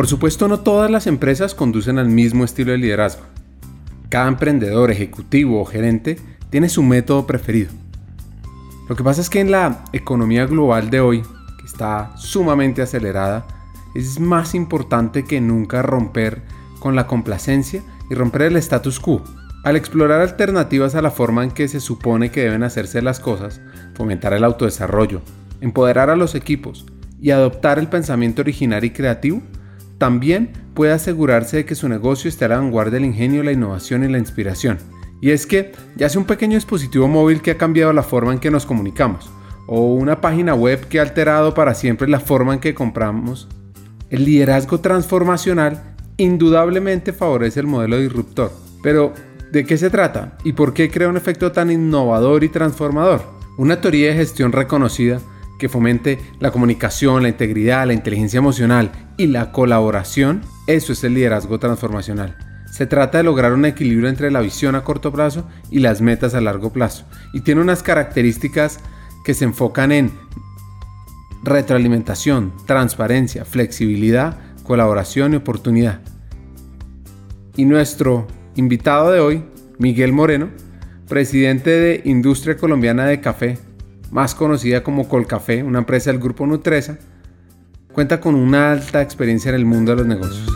Por supuesto, no todas las empresas conducen al mismo estilo de liderazgo. Cada emprendedor, ejecutivo o gerente tiene su método preferido. Lo que pasa es que en la economía global de hoy, que está sumamente acelerada, es más importante que nunca romper con la complacencia y romper el status quo. Al explorar alternativas a la forma en que se supone que deben hacerse las cosas, fomentar el autodesarrollo, empoderar a los equipos y adoptar el pensamiento original y creativo, también puede asegurarse de que su negocio esté a la vanguardia del ingenio, la innovación y la inspiración. Y es que ya sea un pequeño dispositivo móvil que ha cambiado la forma en que nos comunicamos, o una página web que ha alterado para siempre la forma en que compramos, el liderazgo transformacional indudablemente favorece el modelo disruptor. Pero, ¿de qué se trata? ¿Y por qué crea un efecto tan innovador y transformador? Una teoría de gestión reconocida que fomente la comunicación, la integridad, la inteligencia emocional y la colaboración, eso es el liderazgo transformacional. Se trata de lograr un equilibrio entre la visión a corto plazo y las metas a largo plazo. Y tiene unas características que se enfocan en retroalimentación, transparencia, flexibilidad, colaboración y oportunidad. Y nuestro invitado de hoy, Miguel Moreno, presidente de Industria Colombiana de Café, más conocida como Colcafé, una empresa del grupo Nutresa, cuenta con una alta experiencia en el mundo de los negocios.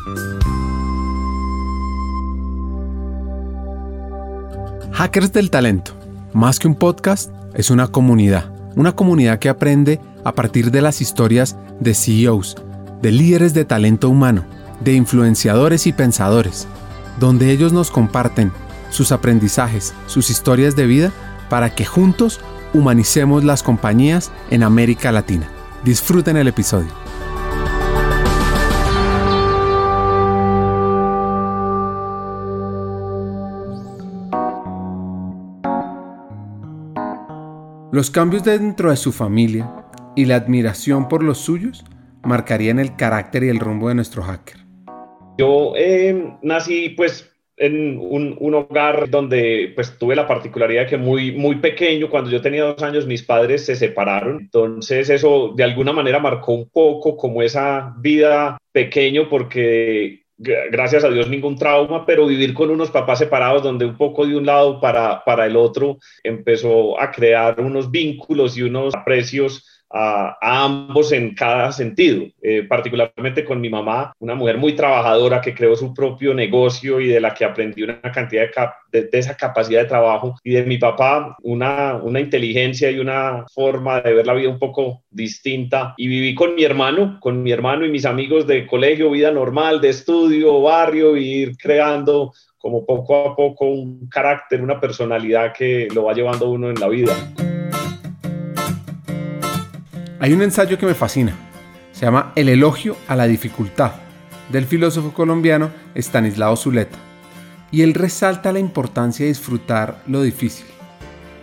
Hackers del Talento, más que un podcast, es una comunidad. Una comunidad que aprende a partir de las historias de CEOs, de líderes de talento humano, de influenciadores y pensadores, donde ellos nos comparten sus aprendizajes, sus historias de vida, para que juntos humanicemos las compañías en América Latina. Disfruten el episodio. Los cambios dentro de su familia y la admiración por los suyos marcarían el carácter y el rumbo de nuestro hacker. Yo eh, nací pues en un, un, hogar donde pues tuve la particularidad que muy, muy pequeño, cuando yo tenía dos años, mis padres se separaron. Entonces eso de alguna manera marcó un poco como esa vida pequeño porque gracias a Dios ningún trauma, pero vivir con unos papás separados donde un poco de un lado para, para el otro empezó a crear unos vínculos y unos aprecios a, ambos en cada sentido, eh, particularmente con mi mamá, una mujer muy trabajadora que creó su propio negocio y de la que aprendí una cantidad de, de, esa capacidad de trabajo, y de mi papá, una, una inteligencia y una forma de ver la vida un poco distinta. Y viví con mi hermano, con mi hermano y mis amigos de colegio, vida normal, de estudio, barrio, y ir creando como poco a poco un carácter, una personalidad que lo va llevando uno en la vida. Hay un ensayo que me fascina. Se llama El elogio a la dificultad, del filósofo colombiano Stanislao Zuleta. Y él resalta la importancia de disfrutar lo difícil,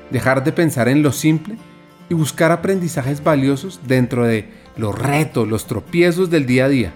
dejar de pensar en lo simple y buscar aprendizajes valiosos dentro de los retos, los tropiezos del día a día.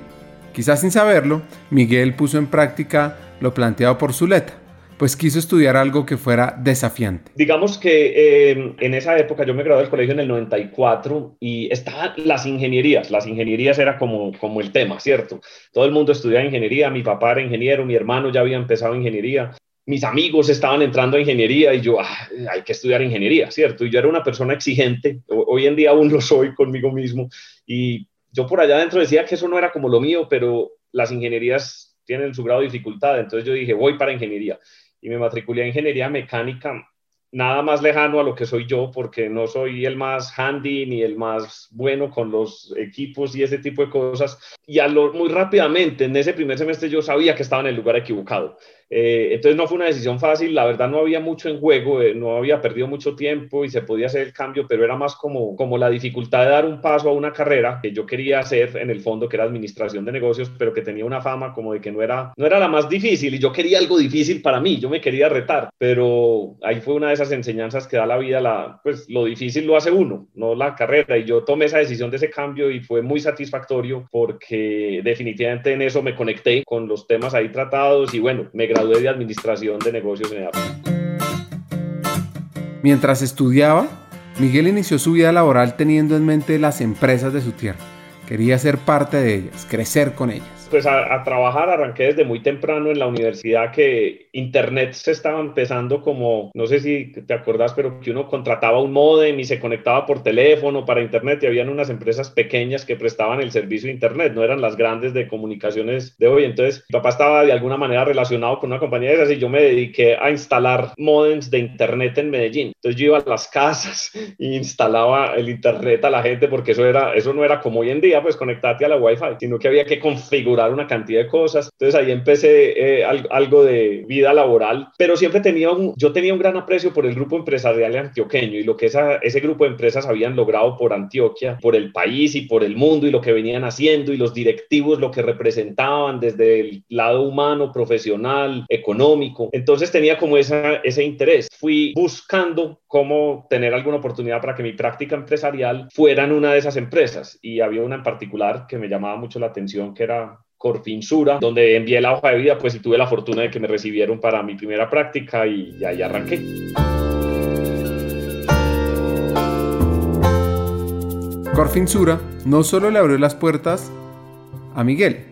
Quizás sin saberlo, Miguel puso en práctica lo planteado por Zuleta pues quiso estudiar algo que fuera desafiante. Digamos que eh, en esa época yo me gradué del colegio en el 94 y estaban las ingenierías. Las ingenierías era como, como el tema, ¿cierto? Todo el mundo estudiaba ingeniería, mi papá era ingeniero, mi hermano ya había empezado ingeniería. Mis amigos estaban entrando a ingeniería y yo, ah, hay que estudiar ingeniería, ¿cierto? Y yo era una persona exigente, hoy en día aún lo soy conmigo mismo, y yo por allá adentro decía que eso no era como lo mío, pero las ingenierías tienen su grado de dificultad, entonces yo dije, voy para ingeniería y me matriculé en ingeniería mecánica, nada más lejano a lo que soy yo, porque no soy el más handy ni el más bueno con los equipos y ese tipo de cosas. Y a lo, muy rápidamente, en ese primer semestre yo sabía que estaba en el lugar equivocado. Eh, entonces no fue una decisión fácil, la verdad no había mucho en juego, eh, no había perdido mucho tiempo y se podía hacer el cambio, pero era más como, como la dificultad de dar un paso a una carrera que yo quería hacer en el fondo, que era administración de negocios, pero que tenía una fama como de que no era, no era la más difícil y yo quería algo difícil para mí, yo me quería retar, pero ahí fue una de esas enseñanzas que da la vida, la, pues lo difícil lo hace uno, no la carrera, y yo tomé esa decisión de ese cambio y fue muy satisfactorio porque definitivamente en eso me conecté con los temas ahí tratados y bueno, me gradué de Administración de Negocios en Mientras estudiaba, Miguel inició su vida laboral teniendo en mente las empresas de su tierra. Quería ser parte de ellas, crecer con ellas. Pues a, trabajar, arranqué desde muy temprano en la universidad que Internet se estaba empezando como, no sé si te acordás, pero que uno contrataba un modem y se conectaba por teléfono para Internet y habían unas empresas pequeñas que prestaban el servicio de Internet, no eran las grandes de comunicaciones de hoy. Entonces, mi papá estaba de alguna manera relacionado con una compañía de esas y yo me dediqué a instalar modems de Internet en Medellín. Entonces, yo iba a las casas e instalaba el Internet a la gente porque eso, era, eso no era como hoy en día, pues conectarte a la Wi-Fi, sino que había que configurar una cantidad de cosas. Entonces, ahí empecé eh, algo de vida laboral, pero siempre tenía un, yo tenía un gran aprecio por el grupo empresarial antioqueño y lo que esa, ese grupo de empresas habían logrado por Antioquia, por el país y por el mundo y lo que venían haciendo y los directivos, lo que representaban desde el lado humano, profesional, económico. Entonces tenía como esa, ese interés. Fui buscando cómo tener alguna oportunidad para que mi práctica empresarial fuera en una de esas empresas y había una en particular que me llamaba mucho la atención que era Corfinsura, donde envié la hoja de vida, pues y tuve la fortuna de que me recibieron para mi primera práctica y, y ahí arranqué. Corfinsura no solo le abrió las puertas a Miguel,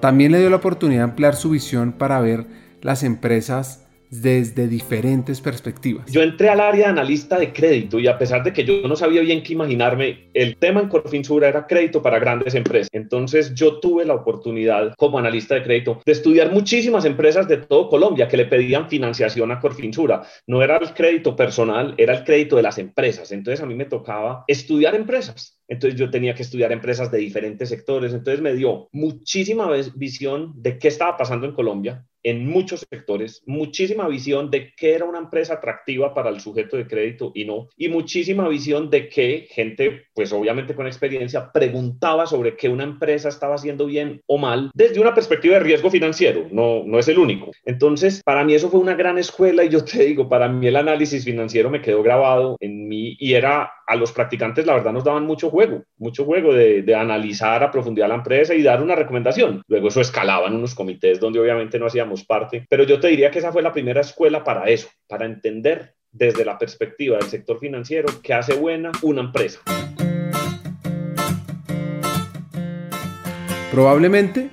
también le dio la oportunidad de ampliar su visión para ver las empresas desde diferentes perspectivas. Yo entré al área de analista de crédito y a pesar de que yo no sabía bien qué imaginarme, el tema en Corfinsura era crédito para grandes empresas. Entonces yo tuve la oportunidad como analista de crédito de estudiar muchísimas empresas de todo Colombia que le pedían financiación a Corfinsura. No era el crédito personal, era el crédito de las empresas. Entonces a mí me tocaba estudiar empresas. Entonces yo tenía que estudiar empresas de diferentes sectores. Entonces me dio muchísima visión de qué estaba pasando en Colombia, en muchos sectores, muchísima visión de qué era una empresa atractiva para el sujeto de crédito y no, y muchísima visión de que gente, pues obviamente con experiencia, preguntaba sobre qué una empresa estaba haciendo bien o mal desde una perspectiva de riesgo financiero, no, no es el único. Entonces, para mí eso fue una gran escuela y yo te digo, para mí el análisis financiero me quedó grabado en mí y era a los practicantes la verdad nos daban mucho juego, mucho juego de, de, analizar a profundidad la empresa y dar una recomendación. Luego eso escalaba en unos comités donde obviamente no hacíamos parte, pero yo te diría que esa fue la primera escuela para eso, para entender desde la perspectiva del sector financiero qué hace buena una empresa. Probablemente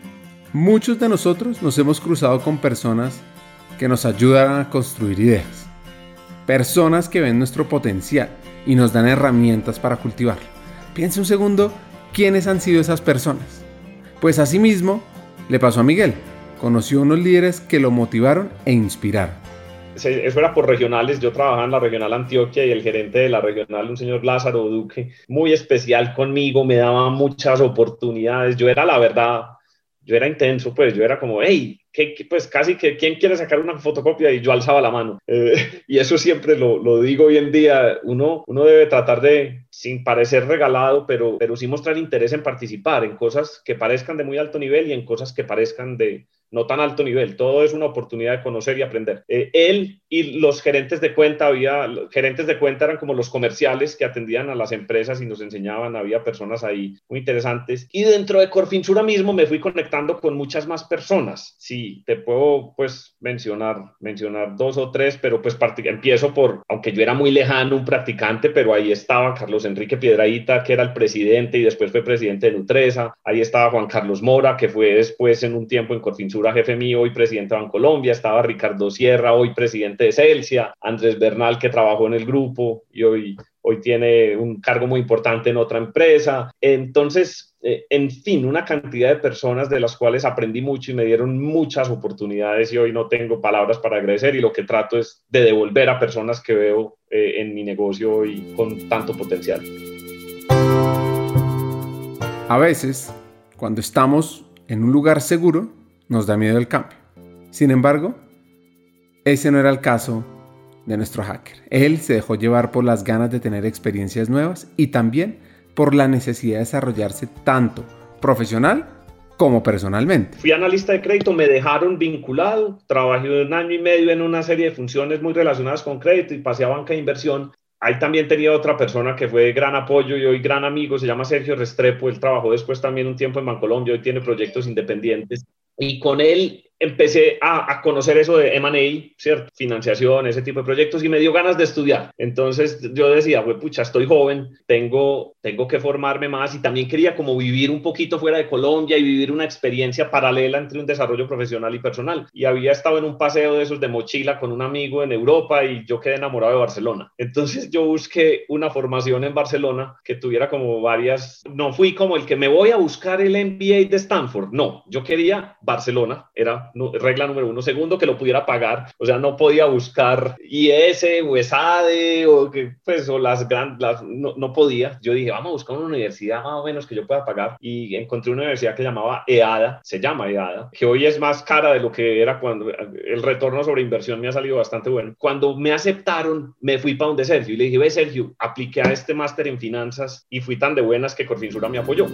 muchos de nosotros nos hemos cruzado con personas que nos ayudan a construir ideas, personas que ven nuestro potencial y nos dan herramientas para cultivarlo. Piense un segundo quiénes han sido esas personas. Pues asimismo le pasó a Miguel. Conoció unos líderes que lo motivaron e inspiraron. Eso era por regionales, yo trabajaba en la regional Antioquia y el gerente de la regional, un señor Lázaro Duque, muy especial conmigo, me daba muchas oportunidades, yo era la verdad, yo era intenso, pues yo era como, hey, pues casi que quién quiere sacar una fotocopia y yo alzaba la mano. Eh, y eso siempre lo, lo, digo hoy en día, uno, uno debe tratar de, sin parecer regalado, pero, pero sí mostrar interés en participar en cosas que parezcan de muy alto nivel y en cosas que parezcan de, no tan alto nivel, todo es una oportunidad de conocer y aprender. Eh, él y los gerentes de cuenta, había, gerentes de cuenta eran como los comerciales que atendían a las empresas y nos enseñaban, había personas ahí muy interesantes. Y dentro de Corfinsura mismo me fui conectando con muchas más personas. Sí, te puedo pues mencionar, mencionar dos o tres, pero pues empiezo por, aunque yo era muy lejano, un practicante, pero ahí estaba Carlos Enrique Piedraíta, que era el presidente y después fue presidente de Nutresa. Ahí estaba Juan Carlos Mora, que fue después en un tiempo en Corfinsura jefe mío, hoy presidente de Bancolombia, estaba Ricardo Sierra, hoy presidente de Celsia, Andrés Bernal, que trabajó en el grupo y hoy, hoy tiene un cargo muy importante en otra empresa. Entonces, eh, en fin, una cantidad de personas de las cuales aprendí mucho y me dieron muchas oportunidades y hoy no tengo palabras para agradecer y lo que trato es de devolver a personas que veo eh, en mi negocio y con tanto potencial. A veces, cuando estamos en un lugar seguro, nos da miedo el cambio. Sin embargo, ese no era el caso de nuestro hacker. Él se dejó llevar por las ganas de tener experiencias nuevas y también por la necesidad de desarrollarse tanto profesional como personalmente. Fui analista de crédito, me dejaron vinculado, trabajé un año y medio en una serie de funciones muy relacionadas con crédito y pasé a banca de inversión. Ahí también tenía otra persona que fue gran apoyo y hoy gran amigo, se llama Sergio Restrepo, él trabajó después también un tiempo en Bancolombia, hoy tiene proyectos independientes y con él empecé a, conocer eso de M&A, ¿cierto? Financiación, ese tipo de proyectos y me dio ganas de estudiar. Entonces yo decía, pues pucha, estoy joven, tengo tengo que formarme más y también quería como vivir un poquito fuera de Colombia y vivir una experiencia paralela entre un desarrollo profesional y personal. Y había estado en un paseo de esos de mochila con un amigo en Europa y yo quedé enamorado de Barcelona. Entonces yo busqué una formación en Barcelona que tuviera como varias, no fui como el que me voy a buscar el MBA de Stanford, no, yo quería Barcelona, era regla número uno. Segundo, que lo pudiera pagar, o sea, no podía buscar IS o ESADE o que, pues, o las grandes, no, no podía. Yo dije, vamos a buscar una universidad más o menos que yo pueda pagar y encontré una universidad que llamaba EADA, se llama EADA, que hoy es más cara de lo que era cuando el retorno sobre inversión me ha salido bastante bueno. Cuando me aceptaron, me fui para donde Sergio y le dije, ve Sergio, apliqué a este máster en finanzas y fui tan de buenas que Corfinsura me apoyó.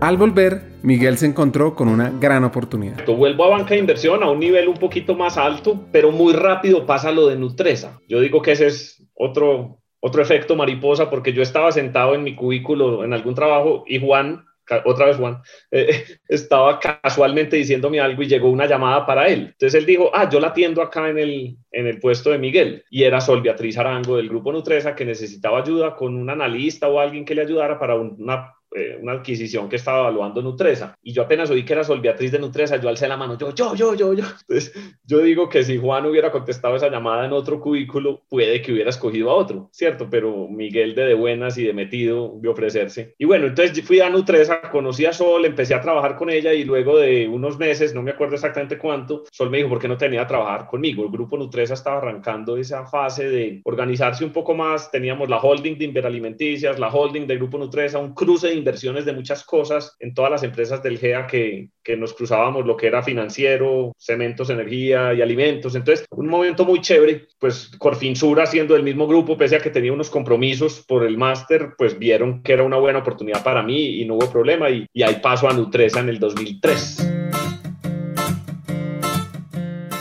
Al volver, Miguel se encontró con una gran oportunidad. Vuelvo a banca de inversión a un nivel un poquito más alto, pero muy rápido pasa lo de Nutresa. Yo digo que ese es otro, otro efecto mariposa porque yo estaba sentado en mi cubículo en algún trabajo y Juan, otra vez Juan, eh, estaba casualmente diciéndome algo y llegó una llamada para él. Entonces él dijo, ah, yo la atiendo acá en el, en el puesto de Miguel y era Sol Beatriz Arango del grupo Nutresa que necesitaba ayuda con un analista o alguien que le ayudara para una eh, una adquisición que estaba evaluando Nutresa. Y yo apenas oí que era Sol Beatriz de Nutresa, yo alcé la mano, yo, yo, yo, yo, yo. Entonces, yo digo que si Juan hubiera contestado esa llamada en otro cubículo, puede que hubiera escogido a otro, ¿cierto? Pero Miguel de de buenas y de metido de ofrecerse. Y bueno, entonces fui a Nutresa, conocí a Sol, empecé a trabajar con ella y luego de unos meses, no me acuerdo exactamente cuánto, Sol me dijo, ¿por qué no tenía que trabajar conmigo? El grupo Nutresa estaba arrancando esa fase de organizarse un poco más. Teníamos la holding de Inveralimenticias, la holding del grupo Nutresa, un cruce de inversiones de muchas cosas en todas las empresas del GEA que, que nos cruzábamos, lo que era financiero, cementos, energía y alimentos. Entonces, un momento muy chévere, pues Corfinsura siendo del mismo grupo, pese a que tenía unos compromisos por el máster, pues vieron que era una buena oportunidad para mí y no hubo problema y, y ahí paso a Nutresa en el 2003.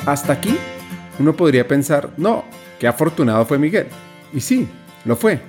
Hasta aquí, uno podría pensar, no, qué afortunado fue Miguel. Y sí, lo fue.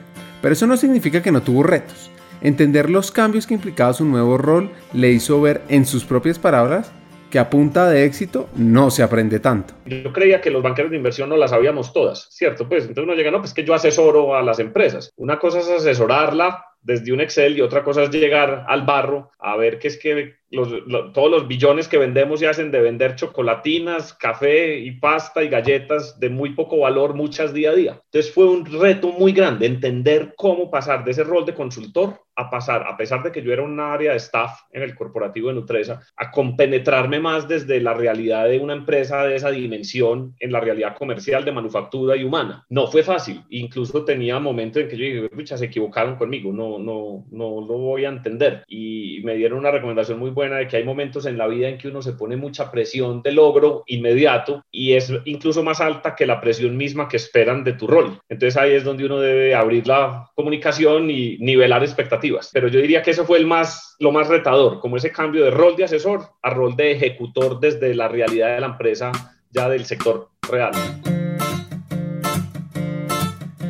Pero eso no significa que no tuvo retos. Entender los cambios que implicaba su nuevo rol le hizo ver en sus propias palabras que a punta de éxito no se aprende tanto. Yo creía que los banqueros de inversión no las sabíamos todas, ¿cierto? Pues entonces uno llega, no, pues que yo asesoro a las empresas. Una cosa es asesorarla desde un Excel y otra cosa es llegar al barro a ver qué es que todos los billones que vendemos se hacen de vender chocolatinas, café y pasta y galletas de muy poco valor muchas día a día. Entonces fue un reto muy grande entender cómo pasar de ese rol de consultor a pasar, a pesar de que yo era un área de staff en el corporativo de Nutresa, a compenetrarme más desde la realidad de una empresa de esa dimensión en la realidad comercial de manufactura y humana. No fue fácil, incluso tenía momentos en que yo dije, pucha, se equivocaron conmigo, no, no, no lo voy a entender. Y me dieron una recomendación muy buena buena de que hay momentos en la vida en que uno se pone mucha presión de logro inmediato y es incluso más alta que la presión misma que esperan de tu rol. Entonces ahí es donde uno debe abrir la comunicación y nivelar expectativas. Pero yo diría que eso fue el más, lo más retador, como ese cambio de rol de asesor a rol de ejecutor desde la realidad de la empresa ya del sector real.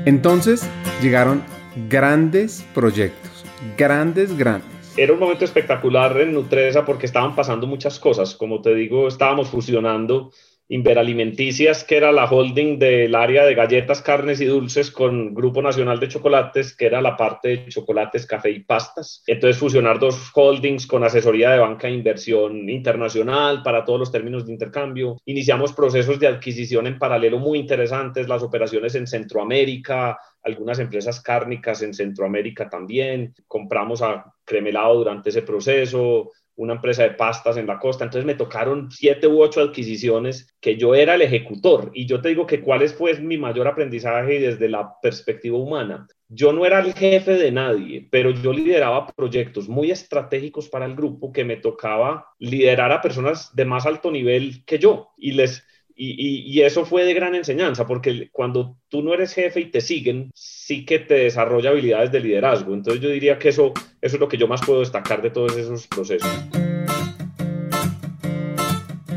Entonces llegaron grandes proyectos, grandes, grandes era un momento espectacular en Nutresa porque estaban pasando muchas cosas. Como te digo, estábamos fusionando Inveralimenticias, que era la holding del área de galletas, carnes y dulces, con Grupo Nacional de Chocolates, que era la parte de chocolates, café y pastas. Entonces, fusionar dos holdings con asesoría de banca de inversión internacional para todos los términos de intercambio. Iniciamos procesos de adquisición en paralelo muy interesantes, las operaciones en Centroamérica, algunas empresas cárnicas en Centroamérica también. Compramos a Cremelado durante ese proceso, una empresa de pastas en la costa. Entonces me tocaron siete u ocho adquisiciones que yo era el ejecutor. Y yo te digo que cuál es pues mi mayor aprendizaje desde la perspectiva humana. Yo no era el jefe de nadie, pero yo lideraba proyectos muy estratégicos para el grupo que me tocaba liderar a personas de más alto nivel que yo y les y, eso fue de gran enseñanza, porque cuando tú no eres jefe y te siguen, sí que te desarrolla habilidades de liderazgo. Entonces yo diría que eso, eso es lo que yo más puedo destacar de todos esos procesos.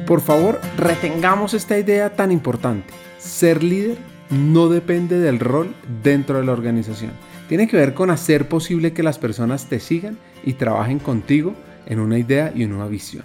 Por favor, retengamos esta idea tan importante. Ser líder no depende del rol dentro de la organización. Tiene que ver con hacer posible que las personas te sigan y trabajen contigo en una idea y en una visión.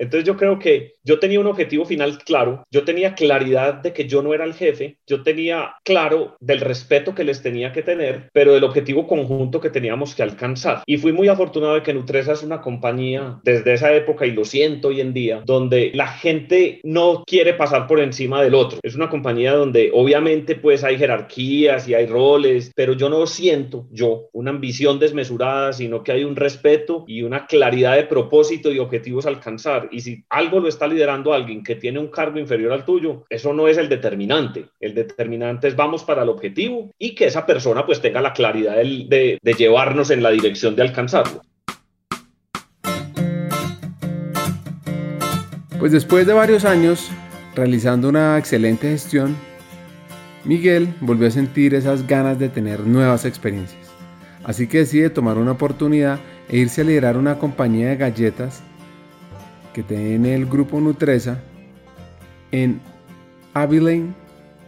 Entonces yo creo que yo tenía un objetivo final claro, yo tenía claridad de que yo no era el jefe, yo tenía claro del respeto que les tenía que tener, pero del objetivo conjunto que teníamos que alcanzar. Y fui muy afortunado de que Nutresa es una compañía desde esa época y lo siento hoy en día, donde la gente no quiere pasar por encima del otro. Es una compañía donde obviamente pues hay jerarquías y hay roles, pero yo no siento yo una ambición desmesurada, sino que hay un respeto y una claridad de propósito y objetivos a alcanzar. Y si algo lo está liderando alguien que tiene un cargo inferior al tuyo, eso no es el determinante. El determinante es vamos para el objetivo y que esa persona pues tenga la claridad de, de llevarnos en la dirección de alcanzarlo. Pues después de varios años realizando una excelente gestión, Miguel volvió a sentir esas ganas de tener nuevas experiencias. Así que decide tomar una oportunidad e irse a liderar una compañía de galletas que tiene el grupo Nutresa en Abilene,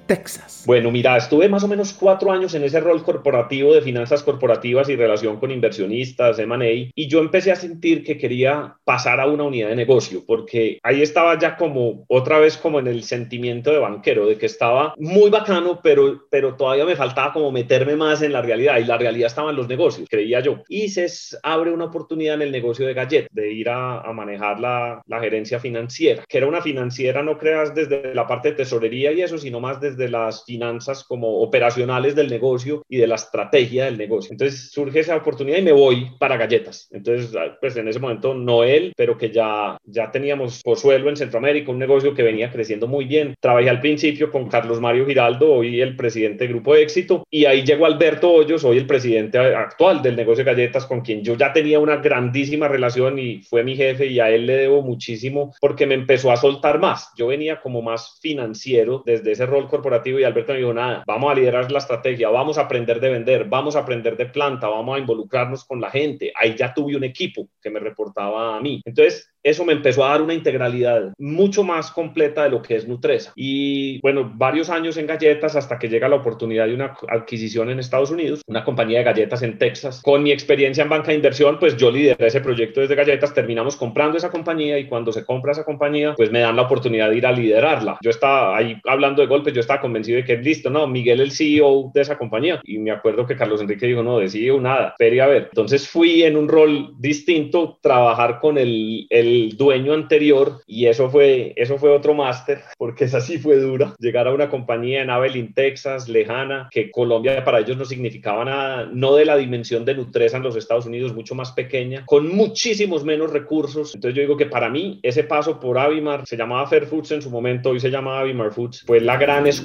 Texas. Bueno, mira, estuve más o menos cuatro años en ese rol corporativo de finanzas corporativas y relación con inversionistas, M&A, y yo empecé a sentir que quería pasar a una unidad de negocio, porque ahí estaba ya como otra vez como en el sentimiento de banquero, de que estaba muy bacano, pero, pero todavía me faltaba como meterme más en la realidad, y la realidad estaba en los negocios, creía yo. Y se abre una oportunidad en el negocio de Gallet, de ir a, a manejar la, la gerencia financiera, que era una financiera, no creas desde la parte de tesorería y eso, sino más desde las finanzas como operacionales del negocio y de la estrategia del negocio. Entonces surge esa oportunidad y me voy para galletas. Entonces, ah, pues en ese momento no él, pero que ya, ya teníamos Pozuelo en Centroamérica, un negocio que venía creciendo muy bien. Trabajé al principio con Carlos Mario Giraldo, hoy el presidente del Grupo Éxito, y ahí llegó Alberto Hoyos, hoy el presidente actual del negocio de galletas, con quien yo ya tenía una grandísima relación y fue mi jefe y a él le debo muchísimo porque me empezó a soltar más. Yo venía como más financiero desde ese rol corporativo y Alberto me dijo, nada, vamos a liderar la estrategia, vamos a aprender de vender, vamos a aprender de planta, vamos a involucrarnos con la gente. Ahí ya tuve un equipo que me reportaba a mí. Entonces, eso me empezó a dar una integralidad mucho más completa de lo que es Nutresa. Y bueno, varios años en galletas hasta que llega la oportunidad de una adquisición en Estados Unidos, una compañía de galletas en Texas. Con mi experiencia en banca de inversión, pues yo lideré ese proyecto desde galletas, terminamos comprando esa compañía y cuando se compra esa compañía, pues me dan la oportunidad de ir a liderarla. Yo estaba ahí hablando de golpes, yo estaba convencido de que listo, no, Miguel el CEO de esa compañía. Y me acuerdo que Carlos Enrique dijo, no, de CEO nada, pero a ver. Entonces fui en un rol distinto, trabajar con el, el dueño anterior y eso fue, eso fue otro máster, porque esa sí fue dura. Llegar a una compañía en Abilene, Texas, lejana, que Colombia para ellos no significaba nada, no de la dimensión de Nutresa en los Estados Unidos, mucho más pequeña, con muchísimos menos recursos. Entonces yo digo que para mí ese paso por Avimar, se llamaba Fair Foods en su momento, hoy se llama Avimar Foods, fue la gran escuela.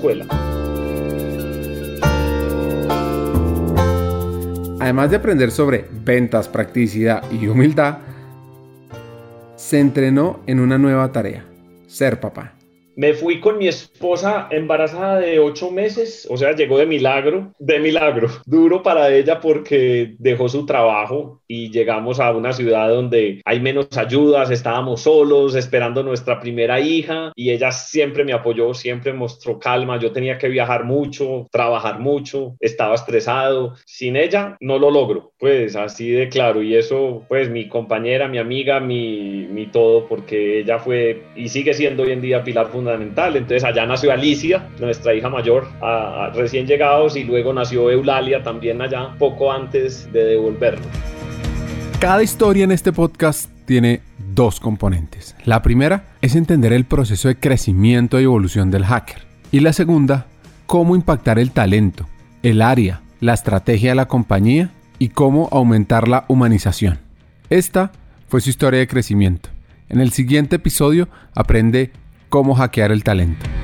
Además de aprender sobre ventas, practicidad y humildad, se entrenó en una nueva tarea, ser papá. Me fui con mi esposa embarazada de ocho meses, o sea, llegó de milagro, de milagro. Duro para ella porque dejó su trabajo y llegamos a una ciudad donde hay menos ayudas, estábamos solos, esperando nuestra primera hija y ella siempre me apoyó, siempre mostró calma. Yo tenía que viajar mucho, trabajar mucho, estaba estresado. Sin ella no lo logro, pues así de claro. Y eso, pues mi compañera, mi amiga, mi, todo, porque ella fue y sigue siendo hoy en día pilar fundamental fundamental. Entonces allá nació Alicia, nuestra hija mayor, recién llegados, y luego nació Eulalia también allá, poco antes de devolverlo. Cada historia en este podcast tiene dos componentes. La primera es entender el proceso de crecimiento y evolución del hacker. Y la segunda, cómo impactar el talento, el área, la estrategia de la compañía y cómo aumentar la humanización. Esta fue su historia de crecimiento. En el siguiente episodio aprende cómo hackear el talento.